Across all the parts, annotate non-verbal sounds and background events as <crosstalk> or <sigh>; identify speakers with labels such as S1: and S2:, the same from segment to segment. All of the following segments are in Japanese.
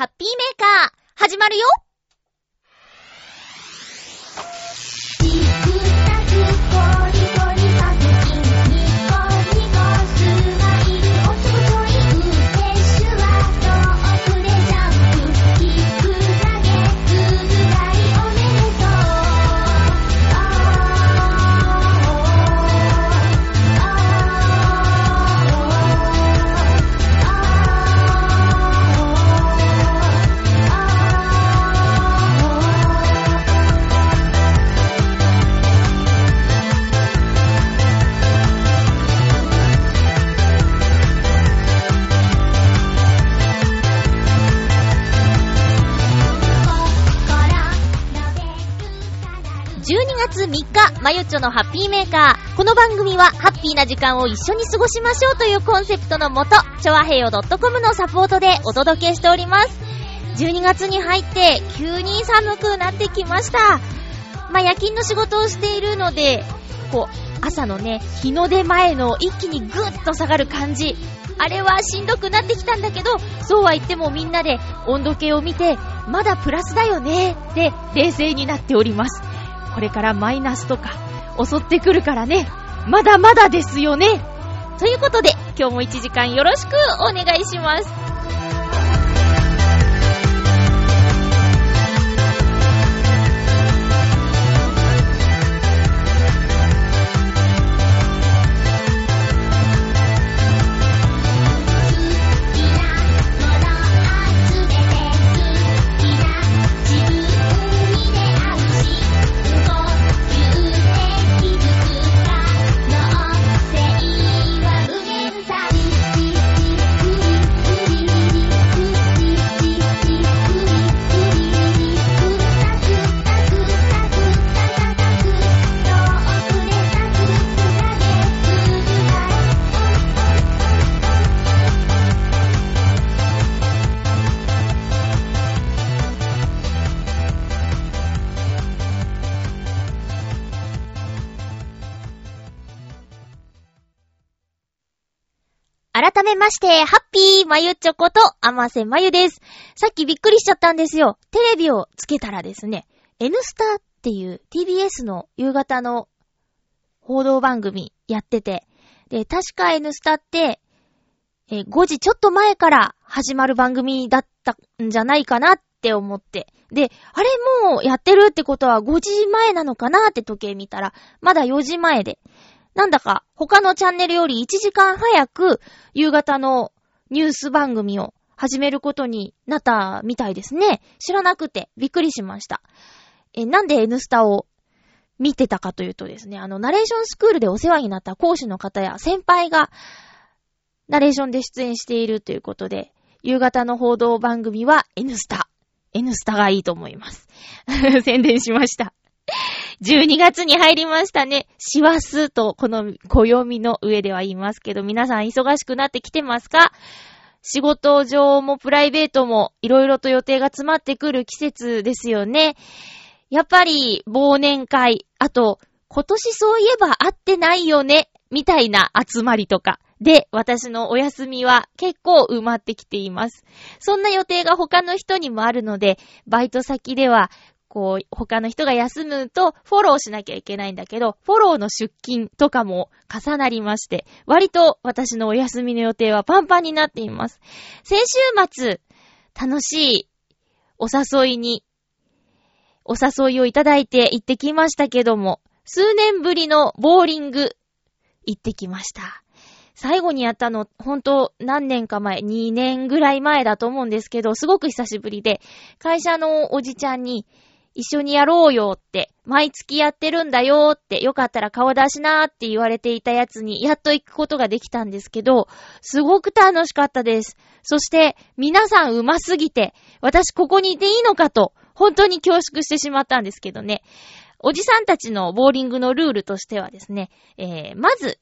S1: ハッピーメーカー、始まるよ。まゆちょのハッピーメーカー。この番組は、ハッピーな時間を一緒に過ごしましょうというコンセプトのもと、ちょわへよ .com のサポートでお届けしております。12月に入って、急に寒くなってきました。まあ、夜勤の仕事をしているので、こう、朝のね、日の出前の一気にぐっと下がる感じ。あれはしんどくなってきたんだけど、そうは言ってもみんなで温度計を見て、まだプラスだよね、で、冷静になっております。これからマイナスとか襲ってくるからね。まだまだですよね。ということで、今日も1時間よろしくお願いします。まして、ハッピーまゆちょこと、あませまゆです。さっきびっくりしちゃったんですよ。テレビをつけたらですね、N スターっていう TBS の夕方の報道番組やってて、で、確か N スターって、え5時ちょっと前から始まる番組だったんじゃないかなって思って。で、あれもうやってるってことは5時前なのかなって時計見たら、まだ4時前で。なんだか他のチャンネルより1時間早く夕方のニュース番組を始めることになったみたいですね。知らなくてびっくりしました。え、なんで N スタを見てたかというとですね、あの、ナレーションスクールでお世話になった講師の方や先輩がナレーションで出演しているということで、夕方の報道番組は N スタ。N スタがいいと思います。<laughs> 宣伝しました。12月に入りましたね。師走とこの暦の上では言いますけど、皆さん忙しくなってきてますか？仕事上もプライベートもいろいろと予定が詰まってくる季節ですよね。やっぱり忘年会、あと今年そういえば会ってないよね、みたいな集まりとか。で、私のお休みは結構埋まってきています。そんな予定が他の人にもあるので、バイト先ではこう、他の人が休むとフォローしなきゃいけないんだけど、フォローの出勤とかも重なりまして、割と私のお休みの予定はパンパンになっています。先週末、楽しいお誘いに、お誘いをいただいて行ってきましたけども、数年ぶりのボーリング、行ってきました。最後にやったの、ほんと何年か前、2年ぐらい前だと思うんですけど、すごく久しぶりで、会社のおじちゃんに、一緒にやろうよって、毎月やってるんだよって、よかったら顔出しなーって言われていたやつに、やっと行くことができたんですけど、すごく楽しかったです。そして、皆さん上手すぎて、私ここにいていいのかと、本当に恐縮してしまったんですけどね。おじさんたちのボーリングのルールとしてはですね、えー、まず、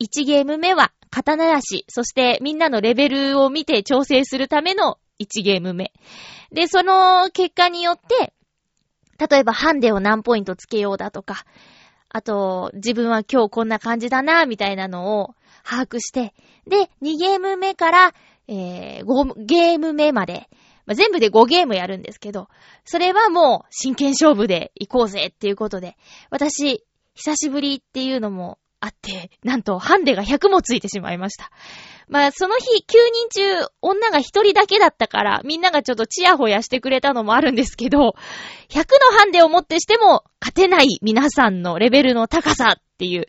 S1: 1ゲーム目は刀出し、そしてみんなのレベルを見て調整するための1ゲーム目。で、その結果によって、例えばハンデを何ポイントつけようだとか、あと、自分は今日こんな感じだな、みたいなのを把握して、で、2ゲーム目から、えー、5ゲーム目まで、まあ、全部で5ゲームやるんですけど、それはもう真剣勝負で行こうぜっていうことで、私、久しぶりっていうのもあって、なんとハンデが100もついてしまいました。まあ、その日、9人中、女が1人だけだったから、みんながちょっとチヤホヤしてくれたのもあるんですけど、100のハンデをもってしても、勝てない皆さんのレベルの高さっていう、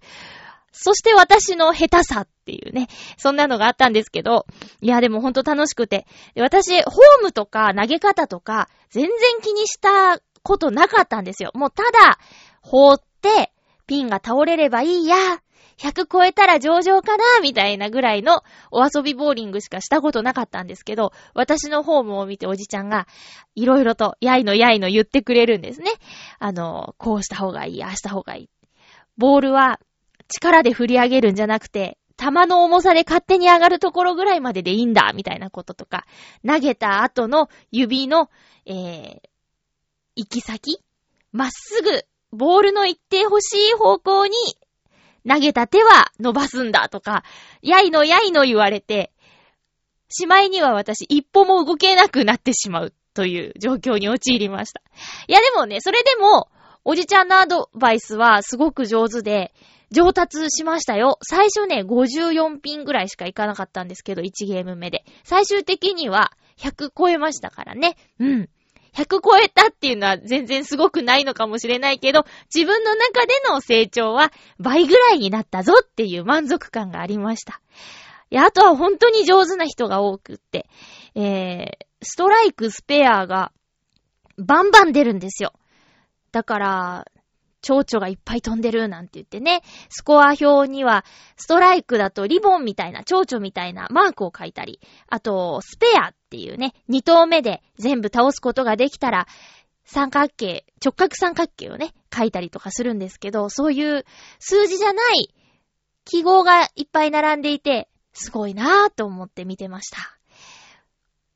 S1: そして私の下手さっていうね、そんなのがあったんですけど、いや、でもほんと楽しくて、私、ホームとか投げ方とか、全然気にしたことなかったんですよ。もうただ、放って、ピンが倒れればいいや、100超えたら上々かなみたいなぐらいのお遊びボーリングしかしたことなかったんですけど、私のホームを見ておじちゃんが、いろいろと、やいのやいの言ってくれるんですね。あの、こうした方がいい、ああした方がいい。ボールは力で振り上げるんじゃなくて、球の重さで勝手に上がるところぐらいまででいいんだ、みたいなこととか、投げた後の指の、えー、行き先まっすぐ、ボールの行ってほしい方向に投げた手は伸ばすんだとか、やいのやいの言われて、しまいには私一歩も動けなくなってしまうという状況に陥りました。いやでもね、それでも、おじちゃんのアドバイスはすごく上手で、上達しましたよ。最初ね、54ピンぐらいしかいかなかったんですけど、1ゲーム目で。最終的には100超えましたからね。うん。100超えたっていうのは全然すごくないのかもしれないけど、自分の中での成長は倍ぐらいになったぞっていう満足感がありました。いや、あとは本当に上手な人が多くって、えー、ストライク、スペアがバンバン出るんですよ。だから、蝶々がいっぱい飛んでるなんて言ってね、スコア表には、ストライクだとリボンみたいな、蝶々みたいなマークを書いたり、あと、スペアっていうね、二投目で全部倒すことができたら、三角形、直角三角形をね、書いたりとかするんですけど、そういう数字じゃない記号がいっぱい並んでいて、すごいなぁと思って見てました。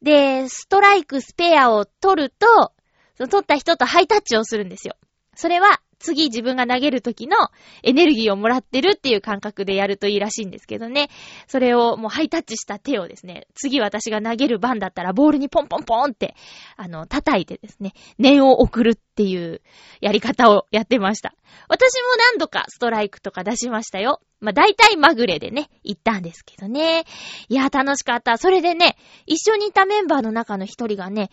S1: で、ストライク、スペアを取ると、取った人とハイタッチをするんですよ。それは、次自分が投げる時のエネルギーをもらってるっていう感覚でやるといいらしいんですけどね。それをもうハイタッチした手をですね、次私が投げる番だったらボールにポンポンポンって、あの、叩いてですね、念を送るっていうやり方をやってました。私も何度かストライクとか出しましたよ。まあ、大体まぐれでね、行ったんですけどね。いや、楽しかった。それでね、一緒にいたメンバーの中の一人がね、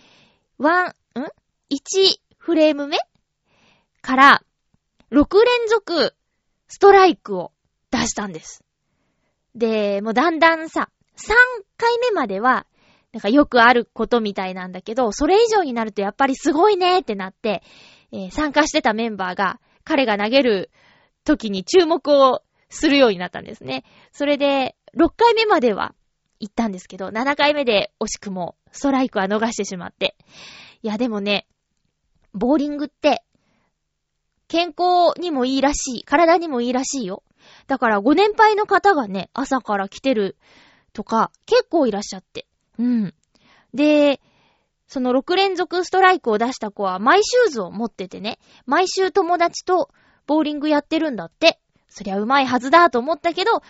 S1: ワン、ん ?1 フレーム目から、6連続ストライクを出したんです。で、もうだんだんさ、3回目までは、なんかよくあることみたいなんだけど、それ以上になるとやっぱりすごいねってなって、えー、参加してたメンバーが、彼が投げる時に注目をするようになったんですね。それで、6回目までは行ったんですけど、7回目で惜しくもストライクは逃してしまって。いやでもね、ボーリングって健康にもいいらしい。体にもいいらしいよ。だからご年配の方がね、朝から来てるとか、結構いらっしゃって。うん。で、その6連続ストライクを出した子はマイシューズを持っててね、毎週友達とボーリングやってるんだって。そりゃうまいはずだと思ったけど、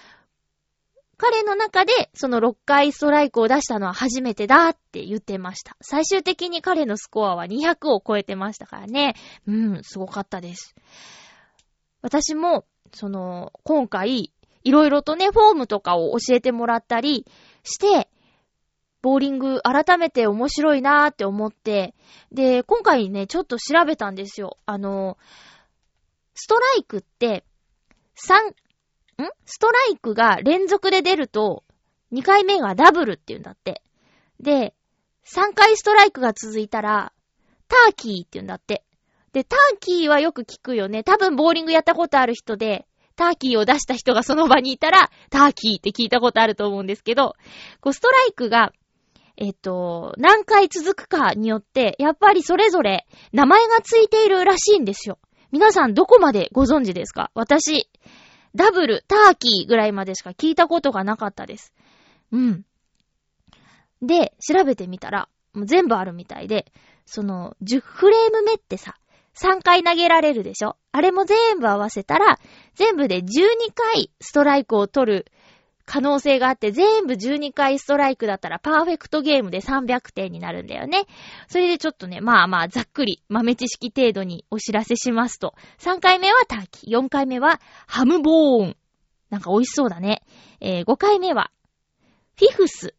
S1: 彼の中でその6回ストライクを出したのは初めてだって言ってました。最終的に彼のスコアは200を超えてましたからね。うん、すごかったです。私も、その、今回、いろいろとね、フォームとかを教えてもらったりして、ボーリング改めて面白いなーって思って、で、今回ね、ちょっと調べたんですよ。あの、ストライクって、3、ストライクが連続で出ると、2回目がダブルって言うんだって。で、3回ストライクが続いたら、ターキーって言うんだって。で、ターキーはよく聞くよね。多分ボーリングやったことある人で、ターキーを出した人がその場にいたら、ターキーって聞いたことあると思うんですけど、こう、ストライクが、えっと、何回続くかによって、やっぱりそれぞれ名前がついているらしいんですよ。皆さんどこまでご存知ですか？私、ダブル、ターキーぐらいまでしか聞いたことがなかったです。うん。で、調べてみたら、もう全部あるみたいで、その、10フレーム目ってさ、3回投げられるでしょ？あれも全部合わせたら、全部で12回ストライクを取る可能性があって全部12回ストライクだったらパーフェクトゲームで300点になるんだよね。それでちょっとね、まあまあざっくり豆知識程度にお知らせしますと、3回目はターキー、4回目はHambone。なんか美味しそうだね。えー、5回目は、フィフス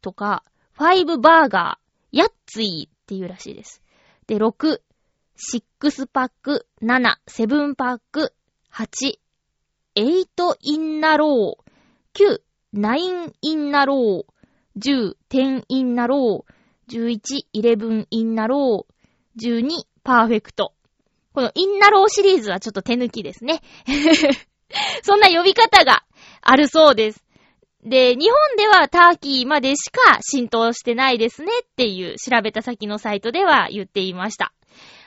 S1: とか、 five bagger、 Yahtzee っていうらしいです。で、6、シックスパック、7、 seven pack、8、 eight in a row、9、 nine in a row、10、 ten in a row、11、 eleven in a rowー、12、パーフェクト。このインナローシリーズはちょっと手抜きですね。<laughs> そんな呼び方があるそうです。で、日本ではターキーまでしか浸透してないですねっていう調べた先のサイトでは言っていました。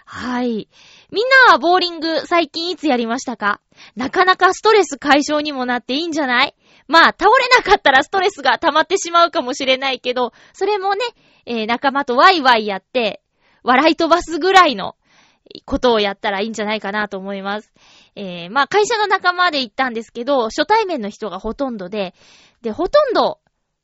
S1: はい。みんなはボーリング最近いつやりましたか？なかなかストレス解消にもなっていいんじゃない？まあ、倒れなかったらストレスが溜まってしまうかもしれないけど、それもね、えー、仲間とワイワイやって、笑い飛ばすぐらいのことをやったらいいんじゃないかなと思います。えー、まあ会社の仲間で行ったんですけど、初対面の人がほとんどで、で、ほとんど、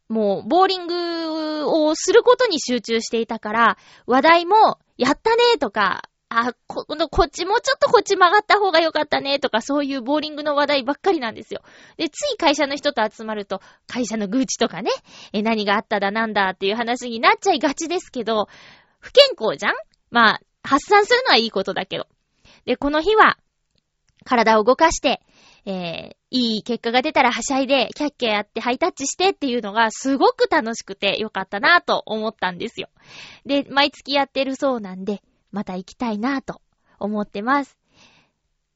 S1: もう、ボーリングをすることに集中していたから、話題も、やったねとか、あ、こ、こっちもうちょっとこっち曲がった方がよかったねとか、そういうボーリングの話題ばっかりなんですよ。で、つい会社の人と集まると、会社の愚痴とかね、え、何があっただなんだっていう話になっちゃいがちですけど、不健康じゃん？まあ、発散するのはいいことだけど。で、この日は、体を動かして、えー、いい結果が出たらはしゃいで、キャッキャやってハイタッチしてっていうのがすごく楽しくてよかったなと思ったんですよ。で、毎月やってるそうなんで、また行きたいなぁと思ってます。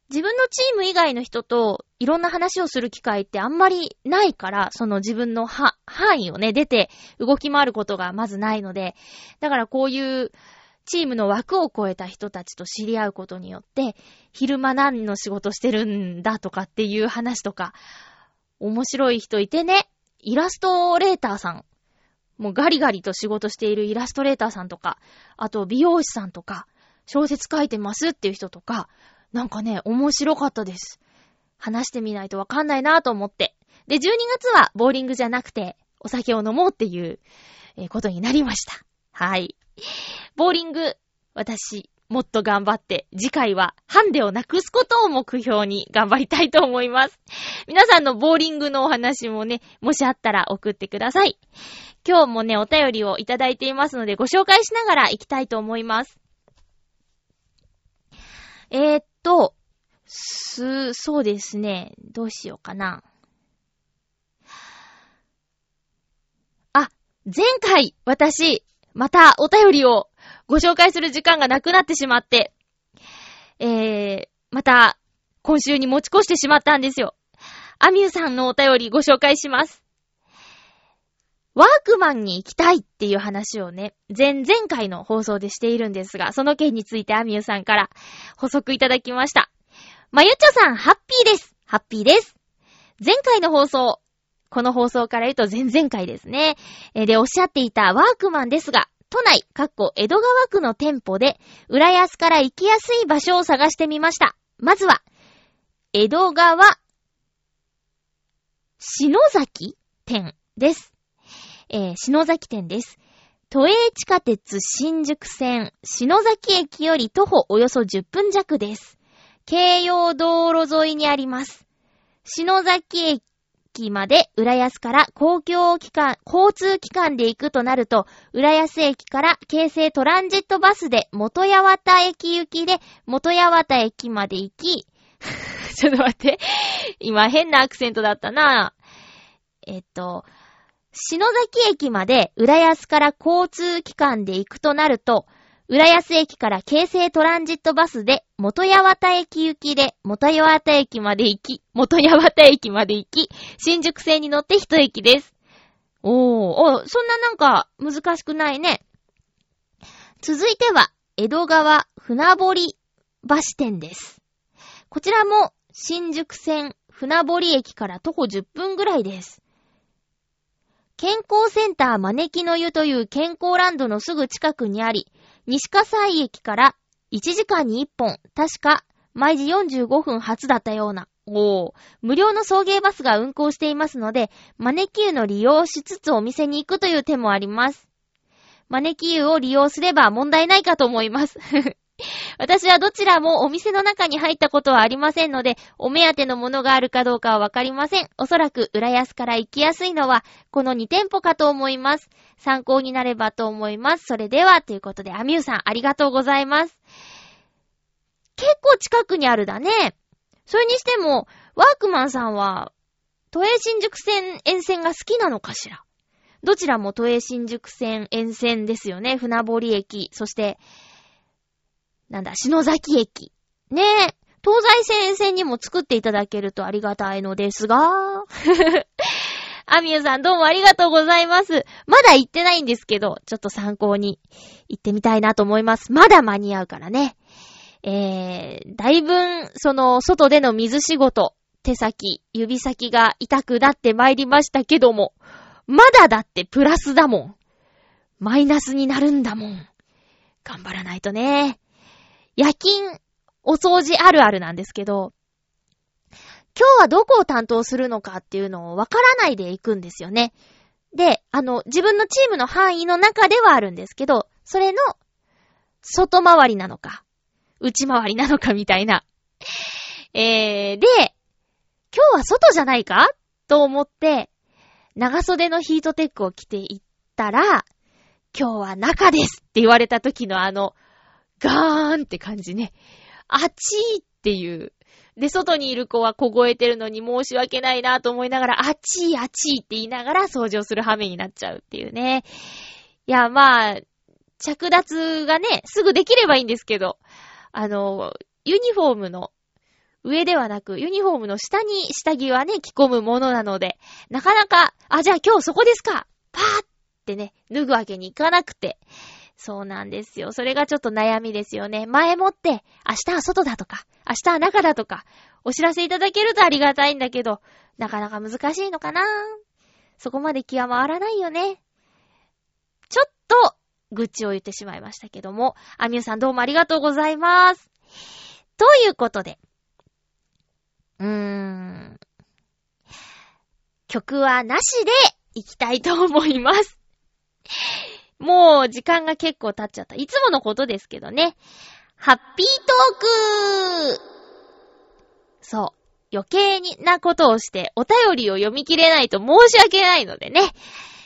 S1: 自分のチーム以外の人といろんな話をする機会ってあんまりないから、その自分の範囲をね、出て動き回ることがまずないので、だからこういうチームの枠を超えた人たちと知り合うことによって、昼間何の仕事してるんだとかっていう話とか、面白い人いてね、イラストレーターさん。もうガリガリと仕事しているイラストレーターさんとか、あと美容師さんとか、小説書いてますっていう人とか、なんかね、面白かったです。話してみないとわかんないなと思って。で、12月はボーリングじゃなくて、お酒を飲もうっていう、えことになりました。はい。ボーリング、私、もっと頑張って、次回はハンデをなくすことを目標に頑張りたいと思います。皆さんのボーリングのお話もね、もしあったら送ってください。今日もね、お便りをいただいていますので、ご紹介しながら行きたいと思います。えー、っと、す、そうですね。どうしようかな。あ、前回、私、またお便りをご紹介する時間がなくなってしまって、えー、また今週に持ち越してしまったんですよ。アミューさんのお便りご紹介します。ワークマンに行きたいっていう話をね、前々回の放送でしているんですが、その件についてアミューさんから補足いただきました。まゆちょさん、ハッピーです。ハッピーです。前回の放送、この放送から言うと前々回ですね。で、おっしゃっていたワークマンですが、都内、かっこ江戸川区の店舗で、浦安から行きやすい場所を探してみました。まずは、江戸川、篠崎店です。えー、篠崎店です。都営地下鉄新宿線篠崎駅より徒歩およそ10分弱です。京葉道路沿いにあります。篠崎駅まで浦安から公共機関、交通機関で行くとなると、浦安駅から京成トランジットバスで元八幡駅行きで元八幡駅まで行き、<laughs> ちょっと待って。今変なアクセントだったな。えっと、篠崎駅まで浦安から交通機関で行くとなると、浦安駅から京成トランジットバスで元八幡駅行きで元八幡駅まで行き、元八幡駅まで行き、新宿線に乗って一駅です。おー、おそんななんか難しくないね。続いては、江戸川船堀橋店です。こちらも新宿線船堀駅から徒歩10分ぐらいです。健康センター招きの湯という健康ランドのすぐ近くにあり、西葛西駅から1時間に1本、確か毎時45分初だったような。おー。無料の送迎バスが運行していますので、マネキューの利用しつつお店に行くという手もあります。マネキューを利用すれば問題ないかと思います。<laughs> 私はどちらもお店の中に入ったことはありませんので、お目当てのものがあるかどうかはわかりません。おそらく浦安から行きやすいのは、この2店舗かと思います。参考になればと思います。それでは、ということで、アミューさん、ありがとうございます。結構近くにあるだね。それにしても、ワークマンさんは、都営新宿線沿線が好きなのかしらどちらも都営新宿線沿線ですよね。船堀駅、そして、なんだ、篠崎駅。ねえ。東西線線にも作っていただけるとありがたいのですが。<laughs> アミューさんどうもありがとうございます。まだ行ってないんですけど、ちょっと参考に行ってみたいなと思います。まだ間に合うからね。えー、だいぶん、その、外での水仕事、手先、指先が痛くなって参りましたけども、まだだってプラスだもん。マイナスになるんだもん。頑張らないとね。夜勤、お掃除あるあるなんですけど、今日はどこを担当するのかっていうのをわからないで行くんですよね。で、あの、自分のチームの範囲の中ではあるんですけど、それの、外回りなのか、内回りなのかみたいな。えー、で、今日は外じゃないかと思って、長袖のヒートテックを着て行ったら、今日は中ですって言われた時のあの、ガーンって感じね。あちーっていう。で、外にいる子は凍えてるのに申し訳ないなと思いながら、あちーあちーって言いながら掃除をする羽目になっちゃうっていうね。いや、まあ、着脱がね、すぐできればいいんですけど、あの、ユニフォームの上ではなく、ユニフォームの下に下着はね、着込むものなので、なかなか、あ、じゃあ今日そこですかパーってね、脱ぐわけにいかなくて。そうなんですよ。それがちょっと悩みですよね。前もって、明日は外だとか、明日は中だとか、お知らせいただけるとありがたいんだけど、なかなか難しいのかなそこまで気は回らないよね。ちょっと、愚痴を言ってしまいましたけども、アミューさんどうもありがとうございます。ということで、うーん、曲はなしで行きたいと思います。もう時間が結構経っちゃった。いつものことですけどね。ハッピートークそう。余計になことをしてお便りを読み切れないと申し訳ないのでね。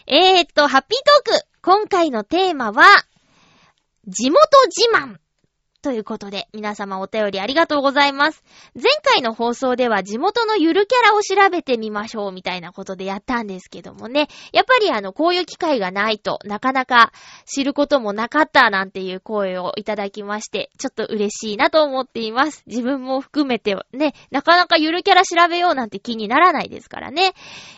S1: えーっと、ハッピートーク今回のテーマは、地元自慢ということで、皆様お便りありがとうございます。前回の放送では地元のゆるキャラを調べてみましょうみたいなことでやったんですけどもね。やっぱりあの、こういう機会がないとなかなか知ることもなかったなんていう声をいただきまして、ちょっと嬉しいなと思っています。自分も含めてね、なかなかゆるキャラ調べようなんて気にならないですからね。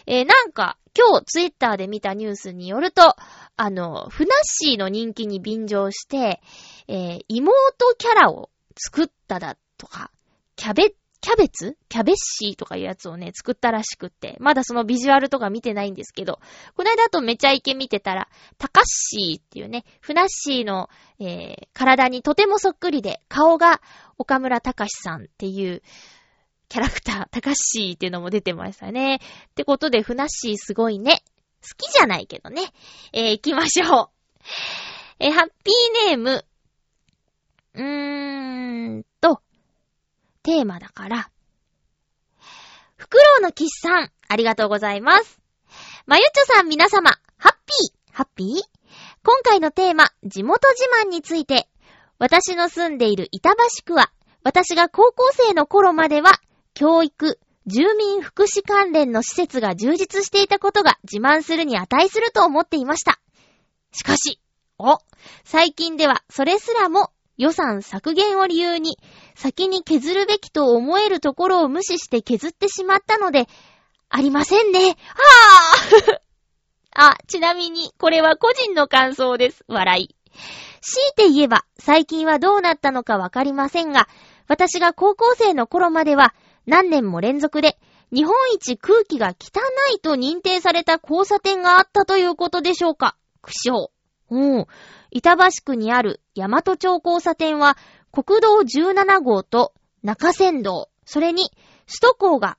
S1: えー、なんか、今日ツイッターで見たニュースによると、あの、ふなっしーの人気に便乗して、えー、妹キャラを作っただとか、キャベ、キャベツ？キャベッシーとかいうやつをね、作ったらしくって、まだそのビジュアルとか見てないんですけど、この間とめちゃイケ見てたら、タカッシーっていうね、ふなっしーの、えー、体にとてもそっくりで、顔が岡村隆史さんっていう、キャラクター、タカッシーっていうのも出てましたね。ってことで、ふなっしーすごいね。好きじゃないけどね。えー、行きましょう。えー、ハッピーネーム、うーんと、テーマだから、フクロウのキスさん、ありがとうございます。まゆちょさん皆様、ハッピー、ハッピー？今回のテーマ、地元自慢について、私の住んでいる板橋区は、私が高校生の頃までは、教育、住民福祉関連の施設が充実していたことが自慢するに値すると思っていました。しかし、お、最近ではそれすらも予算削減を理由に、先に削るべきと思えるところを無視して削ってしまったので、ありませんね。はぁ <laughs> あ、ちなみに、これは個人の感想です。笑い。強いて言えば、最近はどうなったのかわかりませんが、私が高校生の頃までは、何年も連続で、日本一空気が汚いと認定された交差点があったということでしょうか。苦笑。うん。板橋区にある大和町交差点は、国道17号と中線道、それに首都高が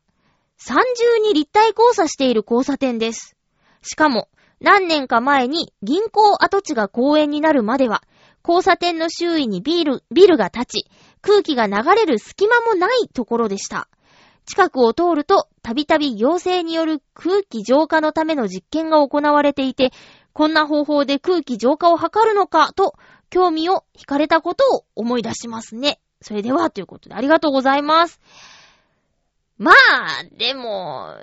S1: 三重に立体交差している交差点です。しかも、何年か前に銀行跡地が公園になるまでは、交差点の周囲にビル、ビルが立ち、空気が流れる隙間もないところでした。近くを通ると、たびたび行政による空気浄化のための実験が行われていて、こんな方法で空気浄化を図るのかと、興味を惹かれたことを思い出しますね。それでは、ということでありがとうございます。まあ、でも、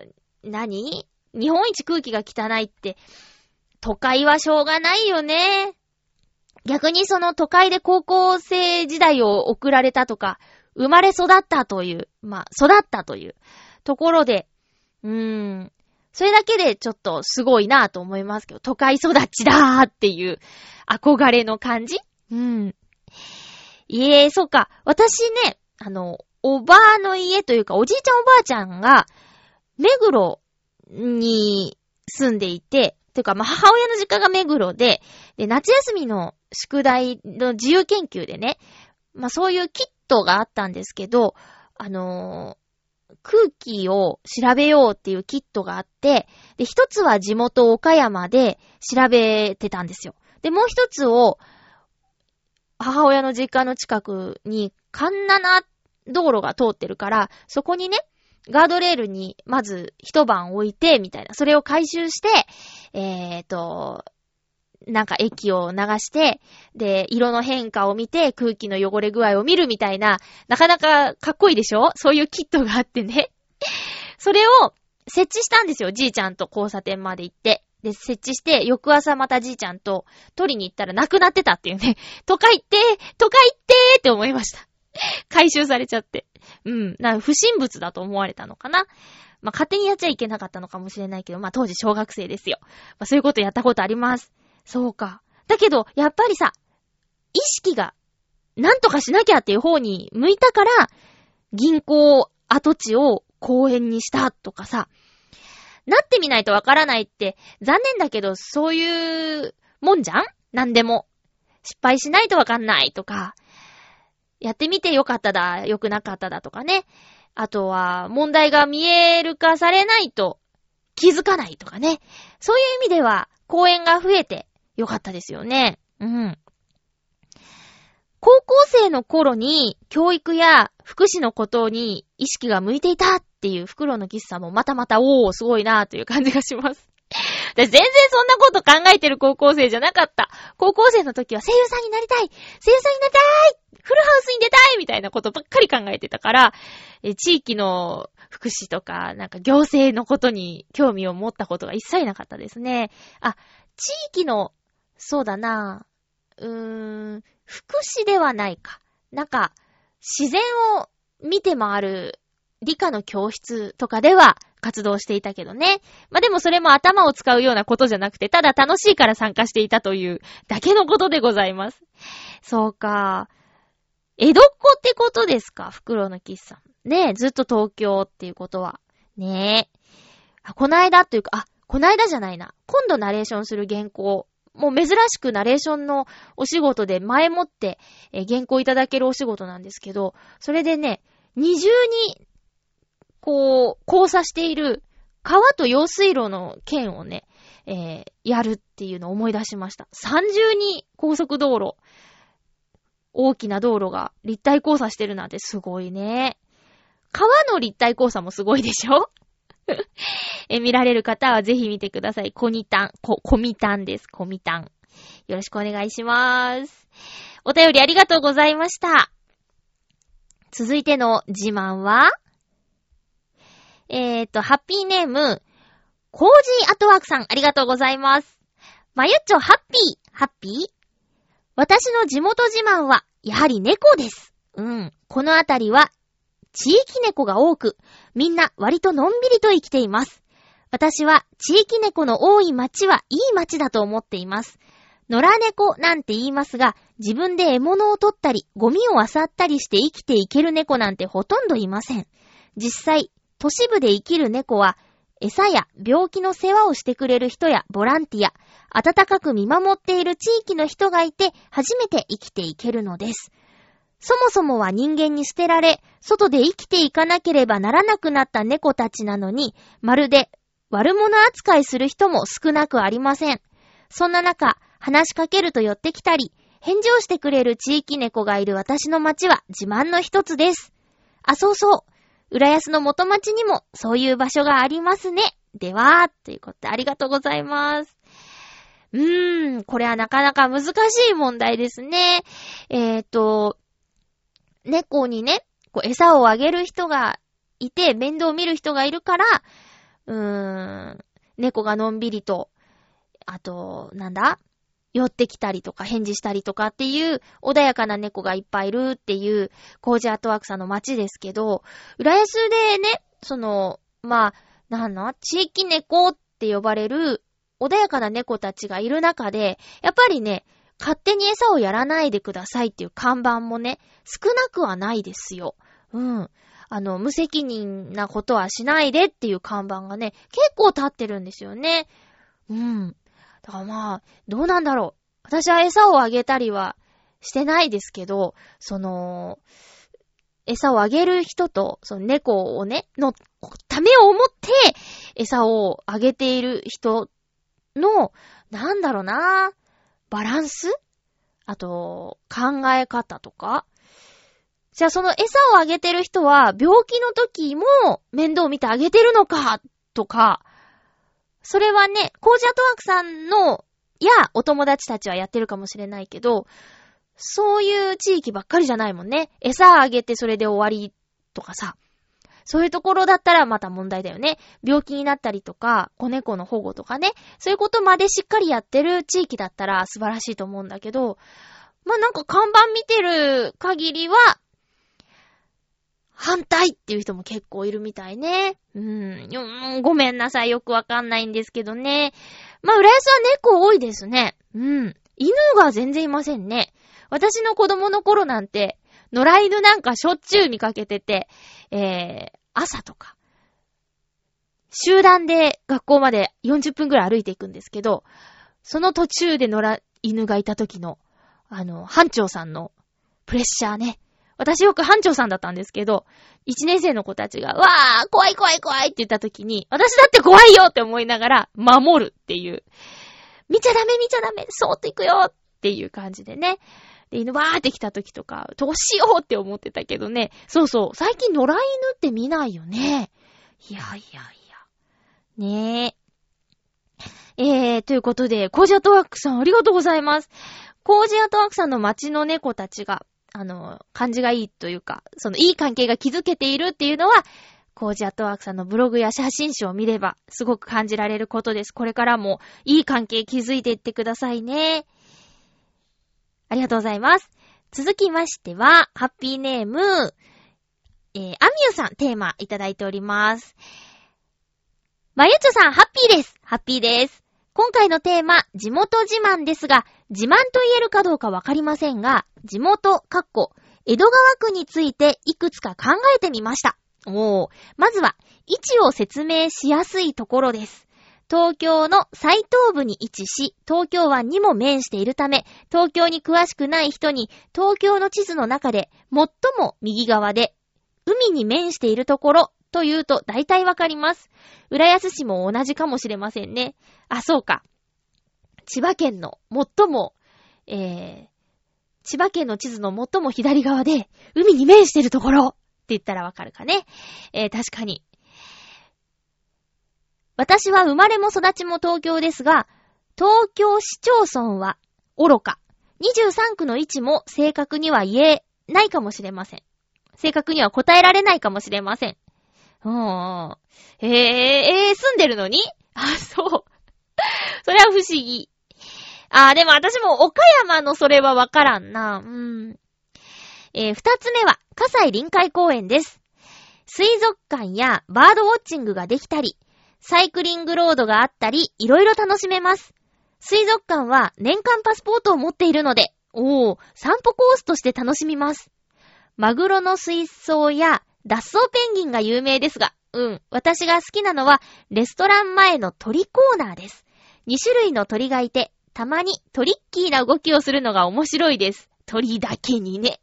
S1: 何？日本一空気が汚いって、都会はしょうがないよね。逆にその都会で高校生時代を送られたとか、生まれ育ったという、まあ、育ったというところで、うーん、それだけでちょっとすごいなと思いますけど、都会育ちだーっていう憧れの感じ？うん。いえ、そっか。私ね、あの、おばあの家というか、おじいちゃんおばあちゃんが、目黒に住んでいて、ていうか、まあ、母親の実家が目黒で、で、夏休みの宿題の自由研究でね、まあ、そういうキットがあったんですけど、あのー、空気を調べようっていうキットがあって、で、一つは地元岡山で調べてたんですよ。で、もう一つを、母親の実家の近くに、カンナナ道路が通ってるから、そこにね、ガードレールにまず一晩置いて、みたいな。それを回収して、えーと、なんか液を流して、で、色の変化を見て、空気の汚れ具合を見るみたいな、なかなかかっこいいでしょ？そういうキットがあってね。<laughs> それを設置したんですよ。じいちゃんと交差点まで行って。で、設置して、翌朝またじいちゃんと取りに行ったらなくなってたっていうね。<laughs> 都会って、都会ってって思いました。<laughs> 回収されちゃって。うん。な、不審物だと思われたのかな。まあ、勝手にやっちゃいけなかったのかもしれないけど、まあ、当時小学生ですよ。まあ、そういうことやったことあります。そうか。だけど、やっぱりさ、意識が、なんとかしなきゃっていう方に向いたから、銀行跡地を公園にしたとかさ、なってみないとわからないって、残念だけど、そういうもんじゃん？なんでも。失敗しないとわかんないとか、やってみてよかっただ、よくなかっただとかね。あとは、問題が見える化されないと気づかないとかね。そういう意味では、公演が増えてよかったですよね。うん。高校生の頃に教育や福祉のことに意識が向いていたっていう袋の喫茶もまたまた、おー、すごいなーという感じがします。<laughs> 全然そんなこと考えてる高校生じゃなかった。高校生の時は声優さんになりたい声優さんになりたいフルハウスに出たいみたいなことばっかり考えてたから、地域の福祉とか、なんか行政のことに興味を持ったことが一切なかったですね。あ、地域の、そうだなうーん、福祉ではないか。なんか、自然を見て回る理科の教室とかでは活動していたけどね。まあ、でもそれも頭を使うようなことじゃなくて、ただ楽しいから参加していたというだけのことでございます。そうか。江戸っ子ってことですか？袋の喫茶。ねえ、ずっと東京っていうことは。ねえ。あ、こないだというか、あ、こないだじゃないな。今度ナレーションする原稿。もう珍しくナレーションのお仕事で前もって、え原稿いただけるお仕事なんですけど、それでね、二重にこう、交差している川と用水路の剣をね、えー、やるっていうのを思い出しました。三重に高速道路、大きな道路が立体交差してるなんてすごいね。川の立体交差もすごいでしょ？<laughs> え、見られる方はぜひ見てください。コニタン、コ、コミタンです。コミタン。よろしくお願いしまーす。お便りありがとうございました。続いての自慢は？えーと、ハッピーネーム、コージーアトワークさん、ありがとうございます。まゆっちょ、ハッピー、ハッピー？私の地元自慢は、やはり猫です。うん。このあたりは、地域猫が多く、みんな割とのんびりと生きています。私は、地域猫の多い町はいい町だと思っています。野良猫なんて言いますが、自分で獲物を取ったり、ゴミを漁ったりして生きていける猫なんてほとんどいません。実際、都市部で生きる猫は、餌や病気の世話をしてくれる人やボランティア、温かく見守っている地域の人がいて、初めて生きていけるのです。そもそもは人間に捨てられ、外で生きていかなければならなくなった猫たちなのに、まるで悪者扱いする人も少なくありません。そんな中、話しかけると寄ってきたり、返事をしてくれる地域猫がいる私の町は自慢の一つです。あ、そうそう。浦安の元町にもそういう場所がありますね。では、ということでありがとうございます。うーん、これはなかなか難しい問題ですね。えっ、ー、と、猫にね、こう餌をあげる人がいて、面倒を見る人がいるから、うーん、猫がのんびりと、あと、なんだ寄ってきたりとか返事したりとかっていう穏やかな猫がいっぱいいるっていうコージアートワークさんの街ですけど、浦安でね、その、まあ、なんの地域猫って呼ばれる穏やかな猫たちがいる中で、やっぱりね、勝手に餌をやらないでくださいっていう看板もね、少なくはないですよ。うん。あの、無責任なことはしないでっていう看板がね、結構立ってるんですよね。うん。だからまあ、どうなんだろう。私は餌をあげたりはしてないですけど、その、餌をあげる人と、その猫をね、のためを思って餌をあげている人の、なんだろうな、バランス？あと、考え方とか？じゃあその餌をあげてる人は病気の時も面倒を見てあげてるのか？とか、それはね、コージアトワークさんの、や、お友達たちはやってるかもしれないけど、そういう地域ばっかりじゃないもんね。餌あげてそれで終わりとかさ。そういうところだったらまた問題だよね。病気になったりとか、子猫の保護とかね。そういうことまでしっかりやってる地域だったら素晴らしいと思うんだけど、まあ、なんか看板見てる限りは、反対っていう人も結構いるみたいね。うん。ごめんなさい。よくわかんないんですけどね。まあ、浦安は猫多いですね。うん。犬が全然いませんね。私の子供の頃なんて、野良犬なんかしょっちゅう見かけてて、えー、朝とか、集団で学校まで40分くらい歩いていくんですけど、その途中で野良犬がいた時の、あの、班長さんのプレッシャーね。私よく班長さんだったんですけど、一年生の子たちが、わー怖い怖い怖いって言った時に、私だって怖いよって思いながら、守るっていう。見ちゃダメ見ちゃダメそーっと行くよっていう感じでね。で、犬バーって来た時とか、どうしようって思ってたけどね。そうそう。最近野良犬って見ないよね。いやいやいや。ねえ。えー、ということで、コージアトワークさんありがとうございます。コージアトワークさんの街の猫たちが、あの、感じがいいというか、そのいい関係が築けているっていうのは、コージアットワークさんのブログや写真集を見れば、すごく感じられることです。これからもいい関係築いていってくださいね。ありがとうございます。続きましては、ハッピーネーム、えー、アミューさんテーマいただいております。まゆちょさん、ハッピーです。ハッピーです。今回のテーマ、地元自慢ですが、自慢と言えるかどうかわかりませんが、地元、かっこ、江戸川区についていくつか考えてみました。おー。まずは、位置を説明しやすいところです。東京の最東部に位置し、東京湾にも面しているため、東京に詳しくない人に、東京の地図の中で最も右側で、海に面しているところというと大体わかります。浦安市も同じかもしれませんね。あ、そうか。千葉県の最も、えー、千葉県の地図の最も左側で、海に面しているところって言ったらわかるかね。えー、確かに。私は生まれも育ちも東京ですが、東京市町村は愚か。23区の位置も正確には言えないかもしれません。正確には答えられないかもしれません。うーん。えー、えー、住んでるのに？あ、そう。<laughs> それは不思議。あー、でも私も岡山のそれはわからんな。うん。えー、二つ目は、葛西臨海公園です。水族館やバードウォッチングができたり、サイクリングロードがあったり、いろいろ楽しめます。水族館は年間パスポートを持っているので、おー、散歩コースとして楽しみます。マグロの水槽や脱走ペンギンが有名ですが、うん、私が好きなのは、レストラン前の鳥コーナーです。2種類の鳥がいて、たまにトリッキーな動きをするのが面白いです。鳥だけにね。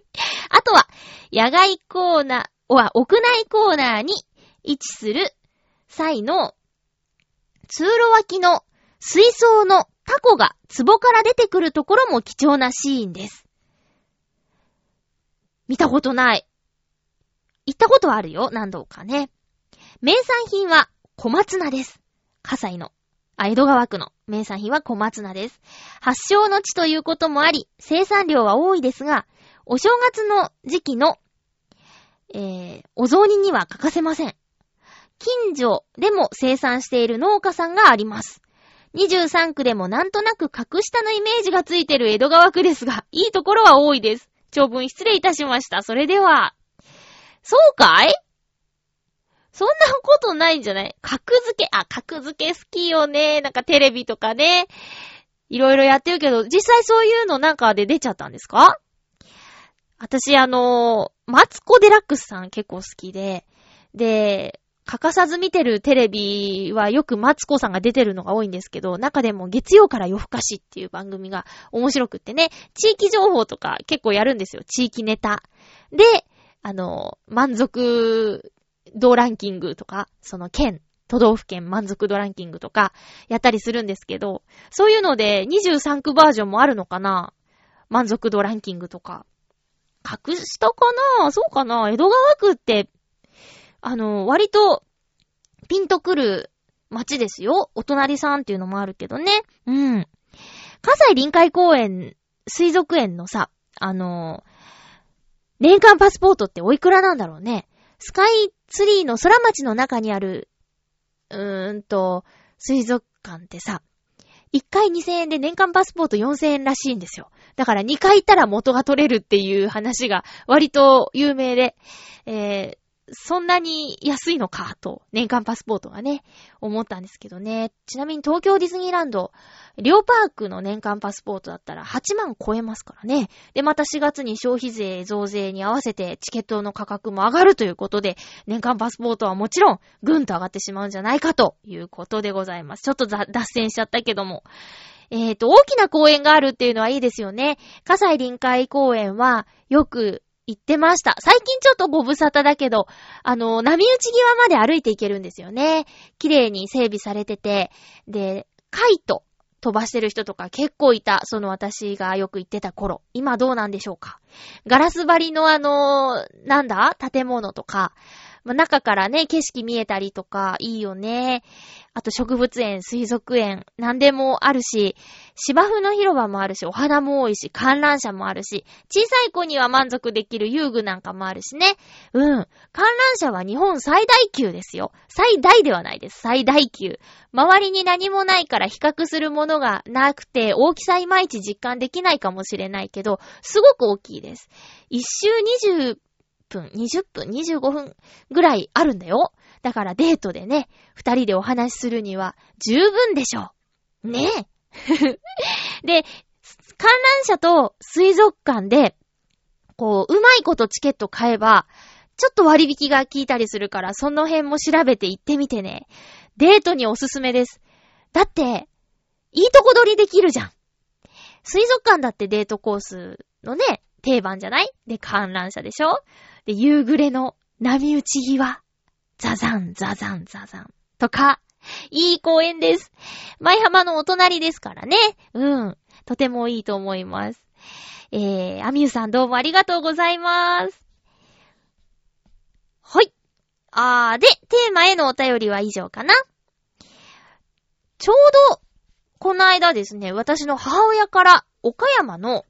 S1: <laughs> あとは、野外コーナー、は屋内コーナーに位置する際の通路脇の水槽のタコが壺から出てくるところも貴重なシーンです。見たことない。行ったことあるよ、何度かね。名産品は小松菜です。葛西の。あ、江戸川区の名産品は小松菜です。発祥の地ということもあり、生産量は多いですが、お正月の時期の、えー、お雑煮には欠かせません。近所でも生産している農家さんがあります。23区でもなんとなく格下のイメージがついてる江戸川区ですが、いいところは多いです。長文失礼いたしました。それでは。そうかい？そんなことないんじゃない？格付け、あ、格付け好きよね。なんかテレビとかね。いろいろやってるけど、実際そういうのなんかで出ちゃったんですか？私あのー、マツコデラックスさん結構好きで、で、欠かさず見てるテレビはよくマツコさんが出てるのが多いんですけど、中でも月曜から夜更かしっていう番組が面白くってね、地域情報とか結構やるんですよ。地域ネタ。で、あの、満足度ランキングとか、その県、都道府県満足度ランキングとか、やったりするんですけど、そういうので23区バージョンもあるのかな満足度ランキングとか。隠したかなそうかな江戸川区ってあの、割と、ピンとくる街ですよ。お隣さんっていうのもあるけどね。うん。葛西臨海公園、水族園のさ、あの、年間パスポートっておいくらなんだろうね。スカイツリーの空町の中にある、うーんと、水族館ってさ、1回2000円で年間パスポート4000円らしいんですよ。だから2回行ったら元が取れるっていう話が割と有名で、えそんなに安いのかと、年間パスポートがね、思ったんですけどね。ちなみに東京ディズニーランド、リオパークの年間パスポートだったら8万超えますからね。で、また4月に消費税増税に合わせてチケットの価格も上がるということで、年間パスポートはもちろん、ぐんと上がってしまうんじゃないかということでございます。ちょっと脱線しちゃったけども。えっ、ー、と、大きな公園があるっていうのはいいですよね。葛西臨海公園は、よく行ってました。最近ちょっとご無沙汰だけど、あの、波打ち際まで歩いていけるんですよね。綺麗に整備されてて、で、カイト飛ばしてる人とか結構いた。その私がよく行ってた頃。今どうなんでしょうか。ガラス張りのあの、なんだ？建物とか、まあ、中からね、景色見えたりとか、いいよね。あと植物園、水族園、なんでもあるし、芝生の広場もあるし、お花も多いし、観覧車もあるし、小さい子には満足できる遊具なんかもあるしね。うん。観覧車は日本最大級ですよ。最大ではないです。最大級。周りに何もないから比較するものがなくて、大きさいまいち実感できないかもしれないけど、すごく大きいです。一周20分、20分、25分ぐらいあるんだよ。だからデートでね、二人でお話しするには十分でしょう。ねえ。で、観覧車と水族館で、こう、うまいことチケット買えば、ちょっと割引が効いたりするから、その辺も調べて行ってみてね。デートにおすすめです。だって、いいとこ取りできるじゃん。水族館だってデートコースのね、定番じゃない？で、観覧車でしょ？で、夕暮れの波打ち際。ザザン、ザザン、ザザン。とか、いい公園です。舞浜のお隣ですからね。うん。とてもいいと思います。えー、アミューさんどうもありがとうございます。はい。あー、で、テーマへのお便りは以上かな。ちょうど、この間ですね、私の母親から岡山の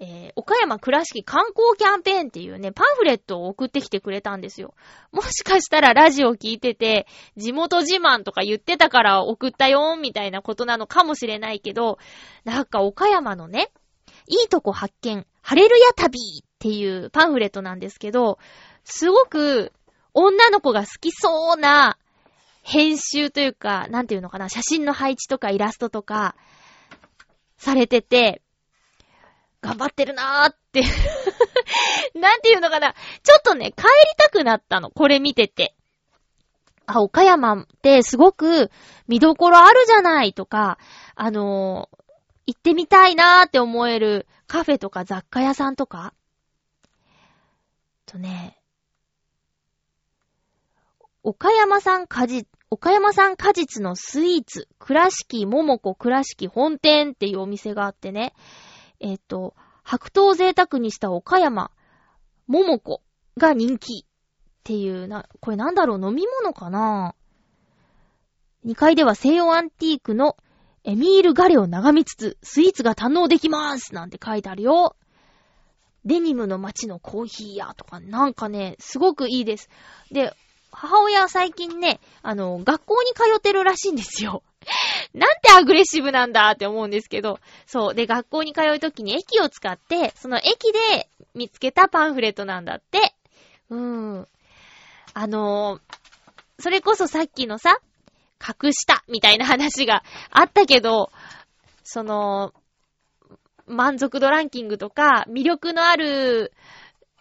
S1: えー、岡山倉敷観光キャンペーンっていうね、パンフレットを送ってきてくれたんですよ。もしかしたらラジオ聞いてて、地元自慢とか言ってたから送ったよみたいなことなのかもしれないけど、なんか岡山のね、いいとこ発見、ハレルヤ旅っていうパンフレットなんですけど、すごく女の子が好きそうな編集というか、なんていうのかな、写真の配置とかイラストとか、されてて、頑張ってるなーって <laughs> なんていうのかな。ちょっとね、帰りたくなったの。これ見てて。あ、岡山ってすごく見どころあるじゃないとか、あのー、行ってみたいなーって思えるカフェとか雑貨屋さんとかとね、岡山産果実、岡山産果実のスイーツ、倉敷桃子倉敷本店っていうお店があってね、えっ、と、白桃贅沢にした岡山桃子が人気っていう、な、これなんだろう、飲み物かな ?2 階では西洋アンティークのエミールガレを眺めつつ、スイーツが堪能できますなんて書いてあるよ。デニムの街のコーヒー屋とか、なんかね、すごくいいです。で、母親は最近ね、あの、学校に通ってるらしいんですよ。<laughs> なんてアグレッシブなんだって思うんですけど。そう。で、学校に通うときに駅を使って、その駅で見つけたパンフレットなんだって。うーん。あのー、それこそさっきのさ、隠したみたいな話があったけど、その、満足度ランキングとか、魅力のある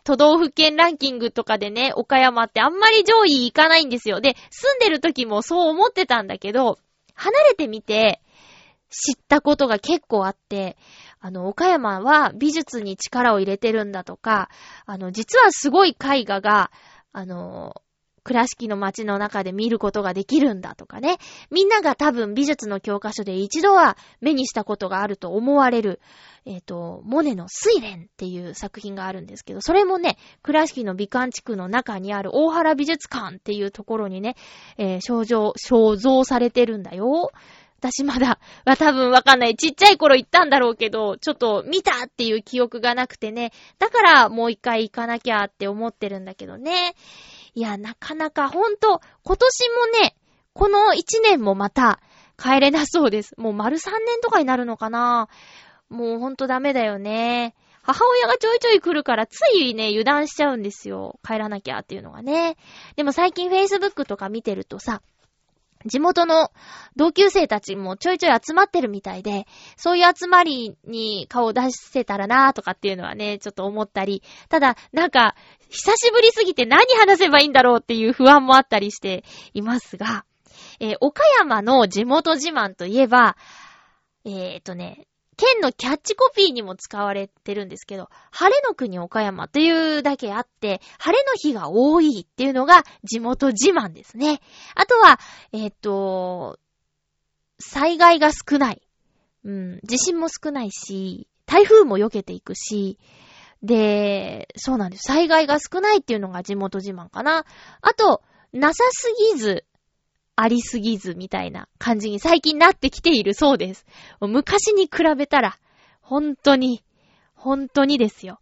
S1: 都道府県ランキングとかでね、岡山ってあんまり上位行かないんですよ。で、住んでる時もそう思ってたんだけど、離れてみて知ったことが結構あって、あの、岡山は美術に力を入れてるんだとか、あの、実はすごい絵画が、あの、倉敷の街の中で見ることができるんだとかね。みんなが多分美術の教科書で一度は目にしたことがあると思われる、えっ、ー、と、モネの睡蓮っていう作品があるんですけど、それもね、倉敷の美観地区の中にある大原美術館っていうところにね、えー、肖像、肖像されてるんだよ。私まだ、は多分わかんない。ちっちゃい頃行ったんだろうけど、ちょっと見たっていう記憶がなくてね。だからもう一回行かなきゃって思ってるんだけどね。いや、なかなかほんと、今年もね、この1年もまた帰れなそうです。もう丸3年とかになるのかなもうほんとダメだよね。母親がちょいちょい来るからついね、油断しちゃうんですよ。帰らなきゃっていうのがね。でも最近 Facebook とか見てるとさ、地元の同級生たちもちょいちょい集まってるみたいで、そういう集まりに顔を出せたらなーとかっていうのはね、ちょっと思ったり、ただ、なんか、久しぶりすぎて何話せばいいんだろうっていう不安もあったりしていますが、えー、岡山の地元自慢といえば、えー、っとね、県のキャッチコピーにも使われてるんですけど、晴れの国岡山というだけあって、晴れの日が多いっていうのが地元自慢ですね。あとは、えっ、と、災害が少ない。うん、地震も少ないし、台風も避けていくし、で、そうなんです。災害が少ないっていうのが地元自慢かな。あと、なさすぎず、ありすぎずみたいな感じに最近なってきているそうです。昔に比べたら、本当に、本当にですよ。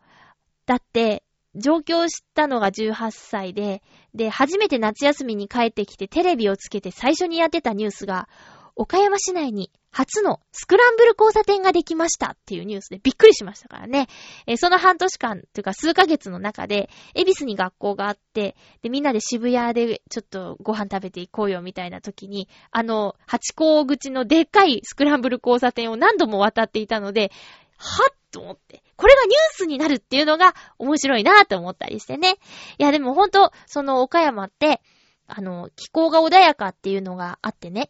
S1: だって、上京したのが18歳で、で、初めて夏休みに帰ってきてテレビをつけて最初にやってたニュースが、岡山市内に初のスクランブル交差点ができましたっていうニュースでびっくりしましたからね。え、その半年間というか数ヶ月の中で、恵比寿に学校があって、で、みんなで渋谷でちょっとご飯食べていこうよみたいな時に、あの、八甲口のでっかいスクランブル交差点を何度も渡っていたので、はっと思って。これがニュースになるっていうのが面白いなって思ったりしてね。いや、でもほんと、その岡山って、あの、気候が穏やかっていうのがあってね。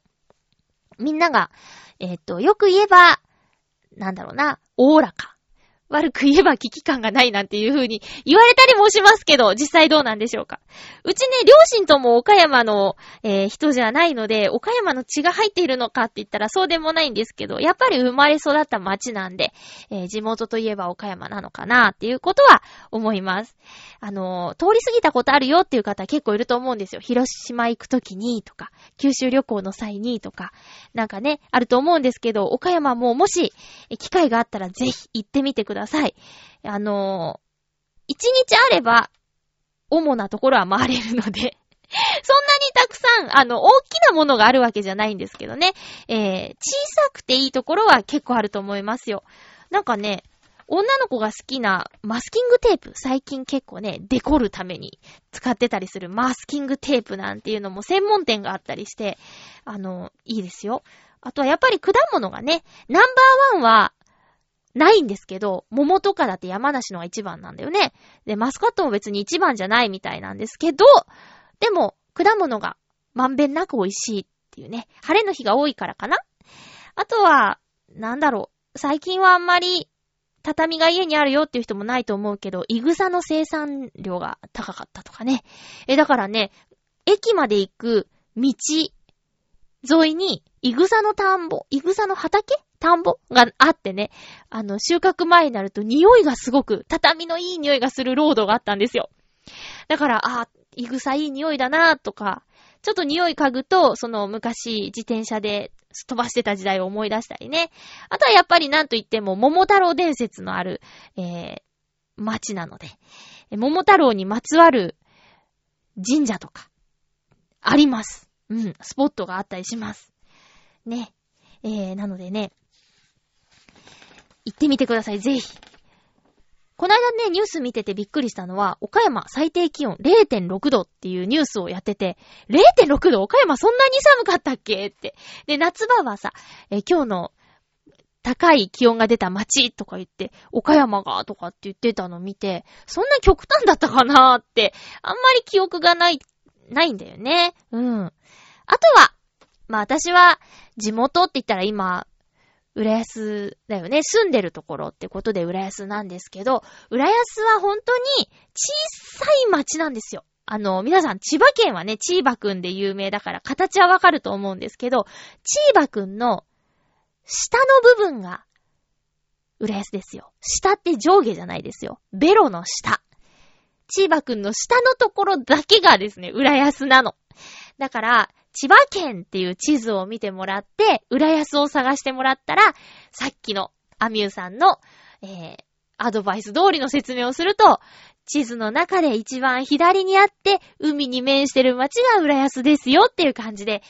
S1: みんなが、えっ、ー、と、よく言えば、なんだろうな、おおらか。悪く言えば危機感がないなんていう風に言われたりもしますけど、実際どうなんでしょうか。うちね、両親とも岡山の、えー、人じゃないので、岡山の血が入っているのかって言ったらそうでもないんですけど、やっぱり生まれ育った町なんで、えー、地元といえば岡山なのかなっていうことは思います。あのー、通り過ぎたことあるよっていう方結構いると思うんですよ。広島行くときにとか、九州旅行の際にとか、なんかね、あると思うんですけど、岡山ももし、機会があったらぜひ行ってみてください。あのー、一日あれば、主なところは回れるので <laughs> そんなにたくさん、あの、大きなものがあるわけじゃないんですけどね。えー、小さくていいところは結構あると思いますよ。なんかね、女の子が好きなマスキングテープ、最近結構ね、デコるために使ってたりするマスキングテープなんていうのも専門店があったりして、あの、いいですよ。あとはやっぱり果物がね、ナンバーワンはないんですけど、桃とかだって山梨のが一番なんだよね。で、マスカットも別に一番じゃないみたいなんですけど、でも、果物がまんべんなく美味しいっていうね。晴れの日が多いからかなあとは、なんだろう最近はあんまり畳が家にあるよっていう人もないと思うけど、イグサの生産量が高かったとかね。え、だからね、駅まで行く道沿いに、イグサの田んぼ、イグサの畑田んぼがあってね、あの、収穫前になると匂いがすごく、畳のいい匂いがするロードがあったんですよ。だから、あ、イグサいい匂いだなとか、ちょっと匂い嗅ぐと、その昔自転車で飛ばしてた時代を思い出したりね。あとはやっぱりなんといっても桃太郎伝説のある、えー、町なので、桃太郎にまつわる神社とか、あります。うん、スポットがあったりします。ね。えー、なのでね、行ってみてください、ぜひ。この間ね、ニュース見ててびっくりしたのは、岡山最低気温0.6度っていうニュースをやってて、0.6度岡山そんなに寒かったっけって。で、夏場はさ、え今日の高い気温が出た街とか言って、岡山がとかって言ってたの見て、そんな極端だったかなーって、あんまり記憶がない、ないんだよね。うん。あとは、まあ私は地元って言ったら今、浦安だよね。住んでるところってことで浦安なんですけど、浦安は本当に小さい町なんですよ。あの、皆さん、千葉県はね、チーバくんで有名だから形はわかると思うんですけど、チーバくんの下の部分が浦安ですよ。下って上下じゃないですよ。ベロの下。チーバくんの下のところだけがですね、浦安なの。だから、千葉県っていう地図を見てもらって、浦安を探してもらったら、さっきのアミューさんの、えー、アドバイス通りの説明をすると、地図の中で一番左にあって、海に面してる街が浦安ですよっていう感じで、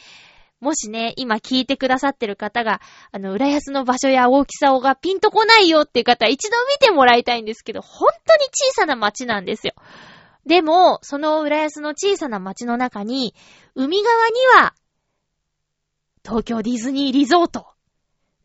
S1: もしね、今聞いてくださってる方が、あの、浦安の場所や大きさをがピンとこないよっていう方一度見てもらいたいんですけど、本当に小さな街なんですよ。でも、その浦安の小さな町の中に、海側には、東京ディズニーリゾート。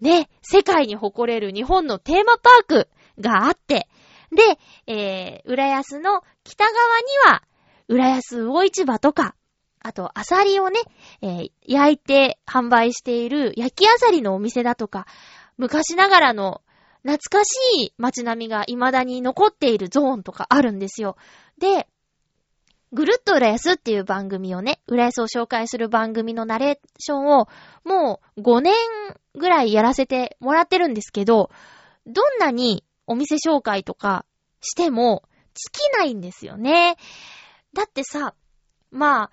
S1: ね、世界に誇れる日本のテーマパークがあって、で、えー、浦安の北側には、浦安魚市場とか、あと、アサリをね、えー、焼いて販売している焼きアサリのお店だとか、昔ながらの懐かしい街並みが未だに残っているゾーンとかあるんですよ。で、ぐるっと浦安っていう番組をね、浦安を紹介する番組のナレーションをもう5年ぐらいやらせてもらってるんですけど、どんなにお店紹介とかしても尽きないんですよね。だってさ、まあ、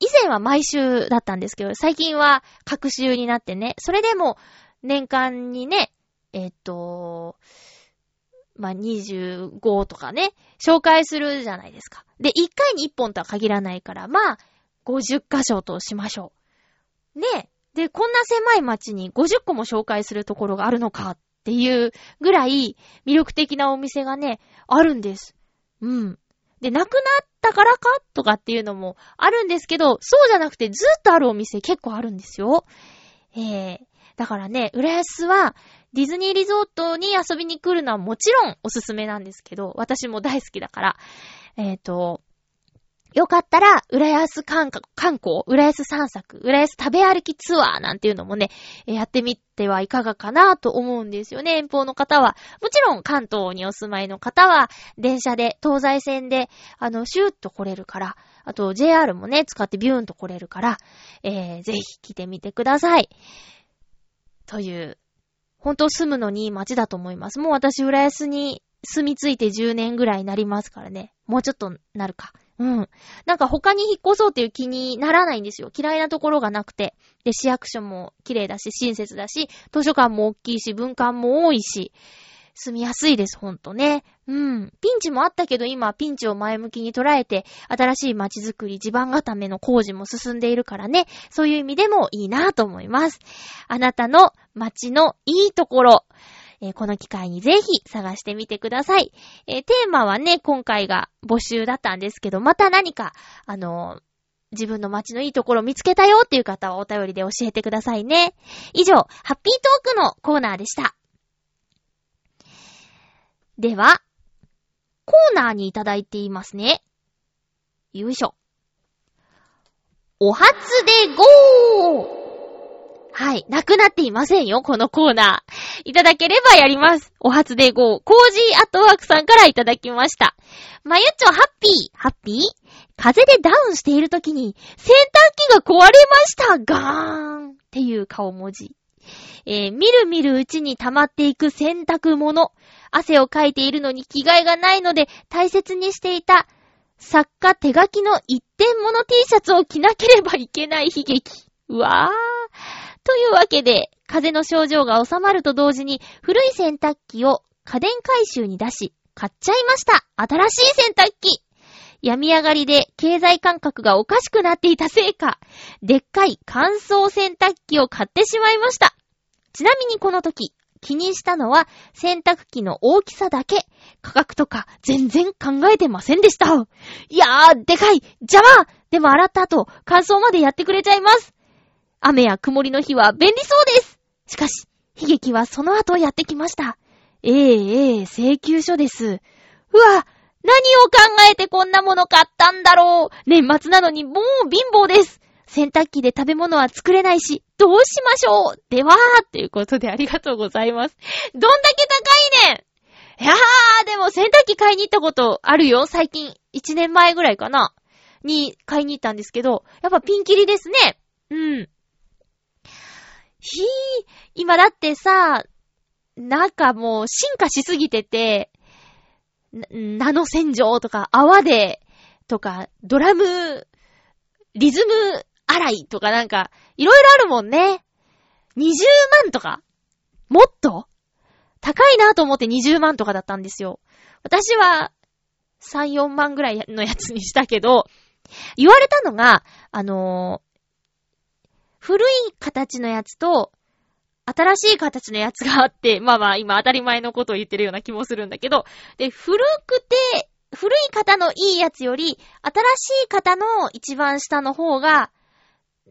S1: 以前は毎週だったんですけど、最近は各週になってね、それでも年間にね、えっと、まあ、25とかね、紹介するじゃないですか。で、1回に1本とは限らないから、まあ、50箇所としましょう。ねで、こんな狭い街に50個も紹介するところがあるのかっていうぐらい魅力的なお店がね、あるんです。うん。で、なくなったからかとかっていうのもあるんですけど、そうじゃなくてずっとあるお店結構あるんですよ。えー、だからね、浦安はディズニーリゾートに遊びに来るのはもちろんおすすめなんですけど、私も大好きだから、えっ、ー、と、よかったら、浦安観光、浦安散策、浦安食べ歩きツアーなんていうのもね、やってみてはいかがかなと思うんですよね。遠方の方は。もちろん関東にお住まいの方は、電車で、東西線で、あの、シューッと来れるから、あと JR もね、使ってビューンと来れるから、えー、ぜひ来てみてください。という、本当住むのにいい街だと思います。もう私、浦安に住み着いて10年ぐらいになりますからね。もうちょっとなるか。うん。なんか他に引っ越そうっていう気にならないんですよ。嫌いなところがなくて。で、市役所も綺麗だし、親切だし、図書館も大きいし、文館も多いし、住みやすいです、ほんとね。うん。ピンチもあったけど、今、ピンチを前向きに捉えて、新しい街づくり、地盤固めの工事も進んでいるからね。そういう意味でもいいなぁと思います。あなたの街のいいところ、えー、この機会にぜひ探してみてください。えー、テーマはね、今回が募集だったんですけど、また何か、あのー、自分の街のいいところ見つけたよっていう方はお便りで教えてくださいね。以上、ハッピートークのコーナーでした。では、コーナーにいただいていますね。よいしょ。お初で GO、はい。なくなっていませんよ、このコーナー。いただければやります。お初で GO、コージーアットワークさんからいただきました。まゆっちょ、ハッピー、ハッピー？風でダウンしている時に、洗濯機が壊れましたガーンっていう顔文字。えー、みるみるうちに溜まっていく洗濯物。汗をかいているのに着替えがないので、大切にしていた作家手書きの一点物 T シャツを着なければいけない悲劇。うわー。というわけで、風邪の症状が収まると同時に、古い洗濯機を家電回収に出し、買っちゃいました。新しい洗濯機。病み上がりで経済感覚がおかしくなっていたせいか、でっかい乾燥洗濯機を買ってしまいました。ちなみにこの時、気にしたのは洗濯機の大きさだけ。価格とか全然考えてませんでした。いやー、でかい邪魔でも洗った後、乾燥までやってくれちゃいます。雨や曇りの日は便利そうですしかし、悲劇はその後やってきました。ええええ請求書です。うわ、何を考えてこんなもの買ったんだろう年末なのにもう貧乏です洗濯機で食べ物は作れないし、どうしましょう？ではーということでありがとうございます。どんだけ高いねんいやー、でも洗濯機買いに行ったことあるよ。最近、1年前ぐらいかな。に買いに行ったんですけど、やっぱピンキリですね。うん。ひー、今だってさ、なんかもう進化しすぎてて、ナノ洗浄とか泡で、とか、ドラム、リズム洗いとかなんか、いろいろあるもんね。20万とか？もっと？高いなと思って20万とかだったんですよ。私は、3、4万ぐらいのやつにしたけど、言われたのが、あのー、古い形のやつと、新しい形のやつがあって、<laughs> まあまあ今当たり前のことを言ってるような気もするんだけど、で、古くて、古い方のいいやつより、新しい方の一番下の方が、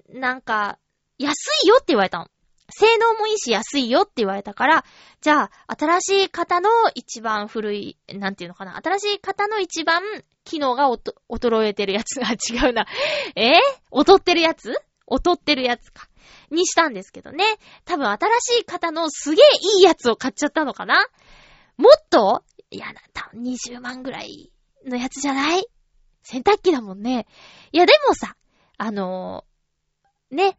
S1: なんか、安いよって言われたの。性能もいいし安いよって言われたから、じゃあ、新しい方の一番古い、なんていうのかな。新しい方の一番機能がおと衰えてるやつが違うな。<laughs> え？ー、劣ってるやつ？劣ってるやつか。にしたんですけどね。多分新しい方のすげえいいやつを買っちゃったのかなもっと？いや、多分20万ぐらいのやつじゃない？洗濯機だもんね。いや、でもさ、あの、ね。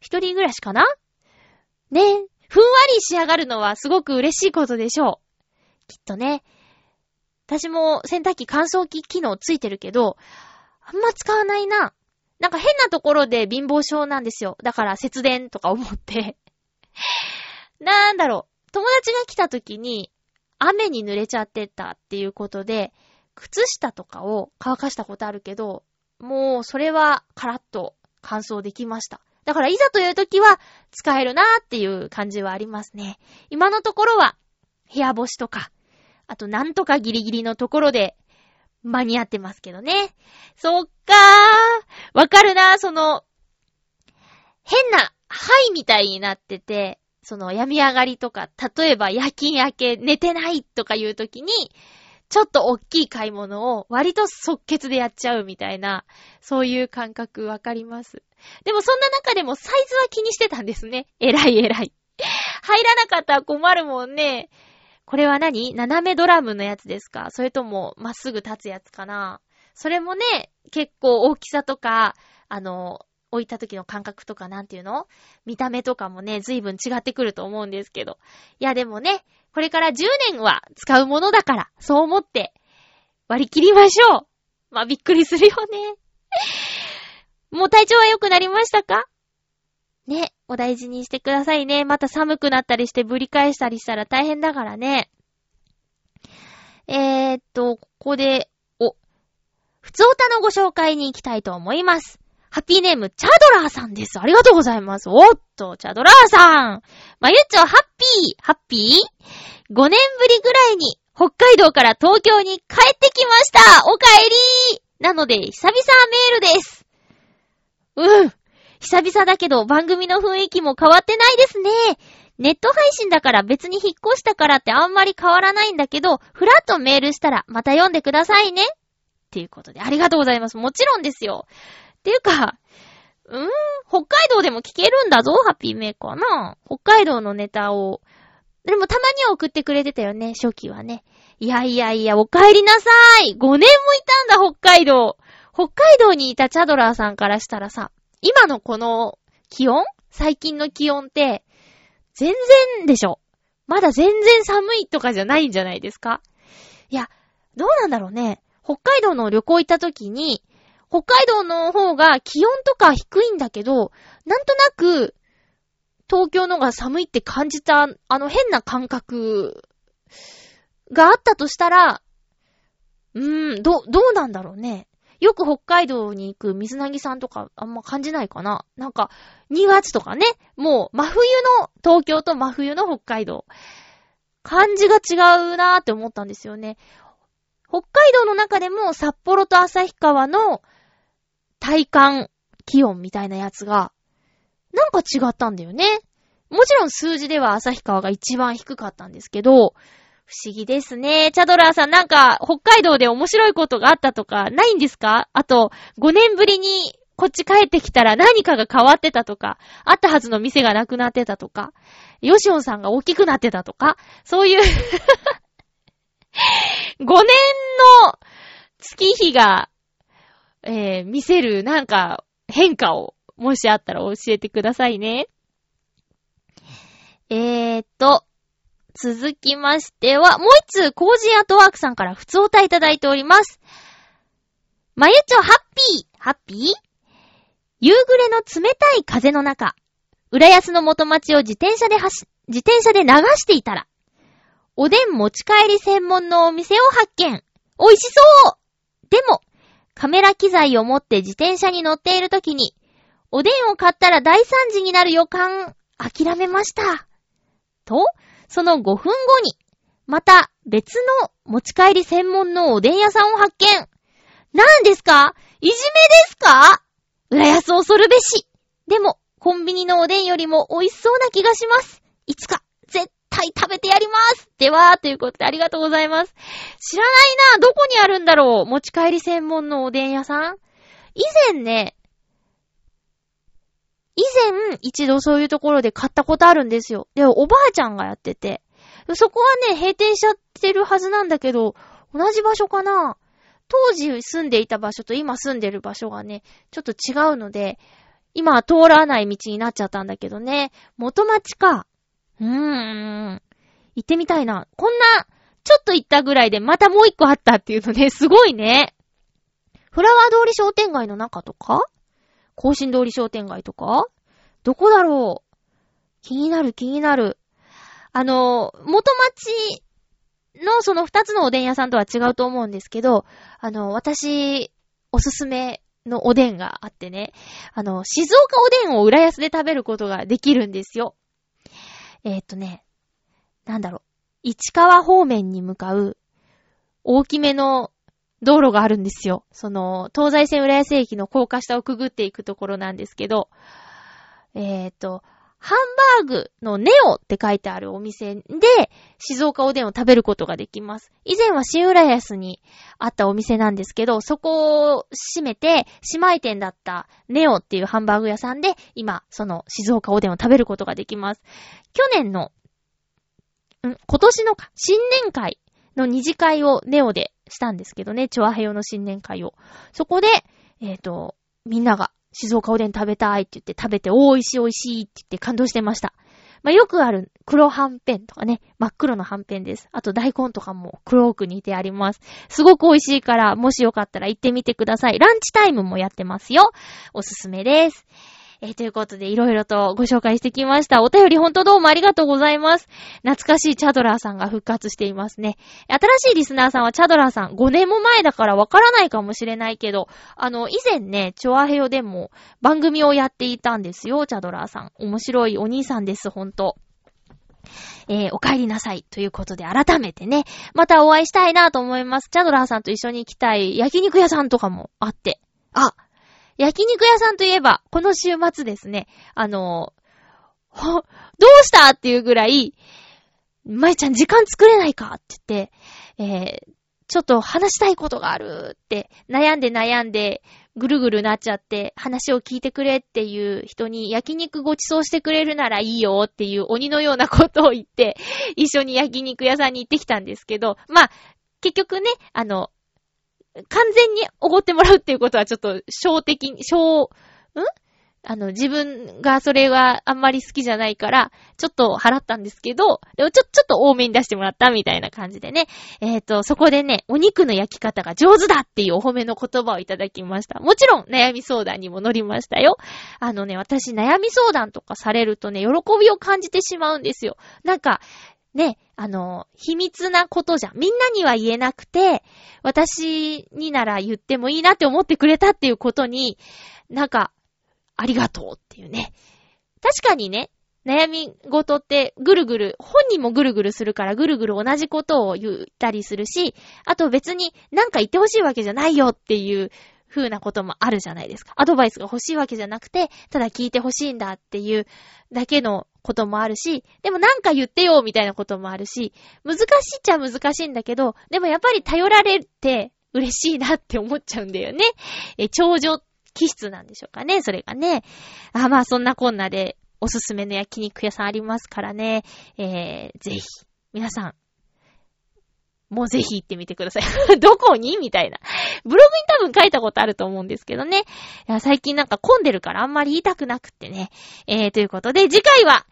S1: 一人暮らしかな？ね。ふんわり仕上がるのはすごく嬉しいことでしょう。きっとね。私も洗濯機乾燥機機能ついてるけど、あんま使わないな。なんか変なところで貧乏症なんですよ。だから節電とか思って <laughs> なんだろう。友達が来た時に雨に濡れちゃってたっていうことで、靴下とかを乾かしたことあるけど、もうそれはカラッと乾燥できました。だからいざという時は使えるなーっていう感じはありますね。今のところは部屋干しとか、あとなんとかギリギリのところで間に合ってますけどね。そっかー。わかるなー、その、変な、はいみたいになってて、その病み上がりとか、例えば夜勤明け寝てないとかいう時に、ちょっと大きい買い物を割と即決でやっちゃうみたいな、そういう感覚わかります。でもそんな中でもサイズは気にしてたんですね。えらいえらい。入らなかったら困るもんね。これは何？斜めドラムのやつですか？それとも、まっすぐ立つやつかな？それもね、結構大きさとか、あの、置いた時の感覚とかなんていうの？見た目とかもね、随分違ってくると思うんですけど。いやでもね、これから10年は使うものだから、そう思って割り切りましょう。まあ、びっくりするよね。<laughs> もう体調は良くなりましたか？ね、お大事にしてくださいね。また寒くなったりしてぶり返したりしたら大変だからね。えー、っと、ここで、お、ふつおたのご紹介に行きたいと思います。ハッピーネーム、チャドラーさんです。ありがとうございます。おっと、チャドラーさん。まゆっちょ、ハッピー、ハッピー ?5 年ぶりぐらいに、北海道から東京に帰ってきましたお帰りなので、久々メールです。うん。久々だけど番組の雰囲気も変わってないですね。ネット配信だから別に引っ越したからってあんまり変わらないんだけど、ふらっとメールしたらまた読んでくださいね。っていうことで、ありがとうございます。もちろんですよ。っていうか、うーん北海道でも聞けるんだぞ、ハッピーメーカーな。北海道のネタを。でもたまには送ってくれてたよね、初期はね。いやいやいや、お帰りなさい !5 年もいたんだ、北海道。北海道にいたチャドラーさんからしたらさ、今のこの気温？最近の気温って、全然でしょ。まだ全然寒いとかじゃないんじゃないですかいや、どうなんだろうね。北海道の旅行行った時に、北海道の方が気温とか低いんだけど、なんとなく、東京のが寒いって感じた、あの変な感覚があったとしたら、うーん、ど、どうなんだろうね。よく北海道に行く水なぎさんとかあんま感じないかななんか、2月とかね、もう真冬の東京と真冬の北海道。感じが違うなーって思ったんですよね。北海道の中でも札幌と旭川の体感気温みたいなやつが、なんか違ったんだよね。もちろん数字では旭川が一番低かったんですけど、不思議ですね。チャドラーさんなんか北海道で面白いことがあったとかないんですか？あと、5年ぶりにこっち帰ってきたら何かが変わってたとか、あったはずの店がなくなってたとか、ヨシオンさんが大きくなってたとか、そういう <laughs> 5年の月日が、えー、見せるなんか変化を、もしあったら教えてくださいね。えーっと、続きましては、もう一通、コージーアートワークさんからふつおたいただいております。まゆちょハッピーハッピー？夕暮れの冷たい風の中、浦安の元町を自転車で走、自転車で流していたら、おでん持ち帰り専門のお店を発見。美味しそうでも、カメラ機材を持って自転車に乗っている時に、おでんを買ったら大惨事になる予感、諦めました。と、その5分後に、また別の持ち帰り専門のおでん屋さんを発見。何ですか？いじめですか？浦安恐るべし。でも、コンビニのおでんよりも美味しそうな気がします。いつか、対食べてやります。では、ということでありがとうございます。知らないなどこにあるんだろう持ち帰り専門のおでん屋さん？以前ね、以前、一度そういうところで買ったことあるんですよ。で、おばあちゃんがやってて。そこはね、閉店しちゃってるはずなんだけど、同じ場所かな当時住んでいた場所と今住んでる場所がね、ちょっと違うので、今は通らない道になっちゃったんだけどね。元町か。うーん。行ってみたいな。こんな、ちょっと行ったぐらいでまたもう一個あったっていうのね、<laughs> すごいね。フラワー通り商店街の中とか？甲信通り商店街とか？どこだろう？気になる気になる。あの、元町のその二つのおでん屋さんとは違うと思うんですけど、あの、私、おすすめのおでんがあってね、あの、静岡おでんを浦安で食べることができるんですよ。えー、っとね、なんだろう、市川方面に向かう大きめの道路があるんですよ。その、東西線浦安駅の高架下をくぐっていくところなんですけど、えっ、と、ハンバーグのネオって書いてあるお店で、静岡おでんを食べることができます。以前は新浦安にあったお店なんですけど、そこを閉めて、姉妹店だったネオっていうハンバーグ屋さんで、今、その静岡おでんを食べることができます。去年の、ん？今年の新年会の二次会をネオでしたんですけどね、チョアヘヨの新年会を。そこで、えっ、ー、と、みんなが静岡おでん食べたいって言って食べて、おー、美味しい美味しいって言って感動してました。まあ、よくある黒はんぺんとかね、真っ黒のはんぺんです。あと大根とかも黒く煮てあります。すごく美味しいから、もしよかったら行ってみてください。ランチタイムもやってますよ。おすすめです。えー、ということで、いろいろとご紹介してきました。お便りほんとどうもありがとうございます。懐かしいチャドラーさんが復活していますね。新しいリスナーさんはチャドラーさん、5年も前だからわからないかもしれないけど、あの、以前ね、チョアヘヨでも番組をやっていたんですよ、チャドラーさん。面白いお兄さんです、ほんと。えー、お帰りなさい。ということで、改めてね、またお会いしたいなと思います。チャドラーさんと一緒に行きたい焼肉屋さんとかもあって。あ、焼肉屋さんといえば、この週末ですね、あの、どうしたっていうぐらい、まいちゃん時間作れないかって言って、えー、ちょっと話したいことがあるって悩んで悩んでぐるぐるなっちゃって話を聞いてくれっていう人に焼肉ご馳走してくれるならいいよっていう鬼のようなことを言って一緒に焼肉屋さんに行ってきたんですけど、まあ結局ね、あの、完全におごってもらうっていうことはちょっと、小的、小、ん？あの、自分がそれはあんまり好きじゃないから、ちょっと払ったんですけど、でもちょ、ちょっと多めに出してもらったみたいな感じでね。えっ、ー、と、そこでね、お肉の焼き方が上手だっていうお褒めの言葉をいただきました。もちろん、悩み相談にも乗りましたよ。あのね、私、悩み相談とかされるとね、喜びを感じてしまうんですよ。なんか、ね、あの、秘密なことじゃん。みんなには言えなくて、私になら言ってもいいなって思ってくれたっていうことに、なんか、ありがとうっていうね。確かにね、悩み事ってぐるぐる、本人もぐるぐるするからぐるぐる同じことを言ったりするし、あと別になんか言ってほしいわけじゃないよっていう風なこともあるじゃないですか。アドバイスが欲しいわけじゃなくて、ただ聞いてほしいんだっていうだけのこともあるし、でもなんか言ってよみたいなこともあるし、難しいっちゃ難しいんだけど、でもやっぱり頼られて嬉しいなって思っちゃうんだよね。え、長女気質なんでしょうかね、それがね。あ、まあそんなこんなでおすすめの焼肉屋さんありますからね。えー、ぜひ、皆さん、もうぜひ行ってみてください。<laughs> どこに？みたいな。ブログに多分書いたことあると思うんですけどね。最近なんか混んでるからあんまり言いたくなくってね。えー、ということで、次回は、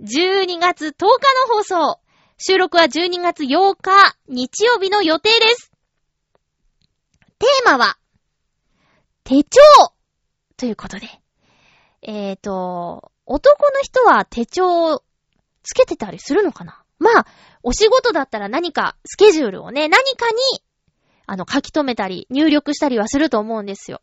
S1: 12月10日の放送。収録は12月8日、日曜日の予定です。テーマは、手帳ということで。えーと、男の人は手帳をつけてたりするのかな？まあ、お仕事だったら何かスケジュールをね、何かに、あの、書き留めたり、入力したりはすると思うんですよ。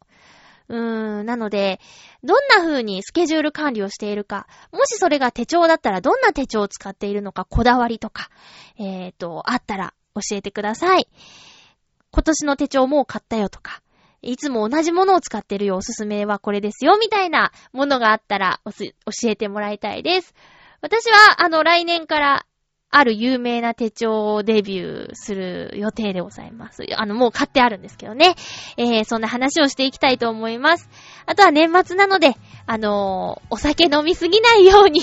S1: うーん、なので、どんな風にスケジュール管理をしているか、もしそれが手帳だったらどんな手帳を使っているのか、こだわりとか、えっ、ー、と、あったら教えてください。今年の手帳もう買ったよとか、いつも同じものを使ってるよ、おすすめはこれですよ、みたいなものがあったら教えてもらいたいです。私は、あの、来年からある有名な手帳をデビューする予定でございます。あの、もう買ってあるんですけどね。えー、そんな話をしていきたいと思います。あとは年末なので、あのー、お酒飲みすぎないように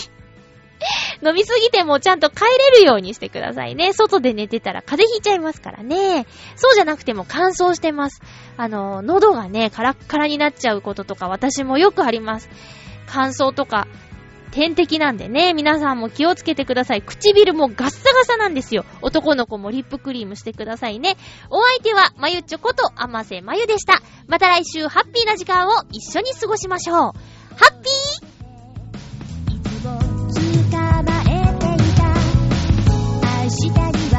S1: <laughs> 飲みすぎてもちゃんと帰れるようにしてくださいね。外で寝てたら風邪ひいちゃいますからね。そうじゃなくても乾燥してます。あの、喉がね、カラッカラになっちゃうこととか私もよくあります。乾燥とか天敵なんでね、皆さんも気をつけてください。唇もガッサガサなんですよ。男の子もリップクリームしてくださいね。お相手は、まゆちょこと、あませまゆでした。また来週、ハッピーな時間を一緒に過ごしましょう。ハッピー明日に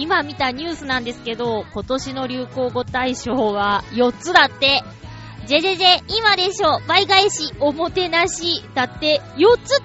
S1: 今見たニュースなんですけど、今年の流行語大賞は4つだって。ジェジェジェ、今でしょ、倍返し、おもてなし、だって、4つ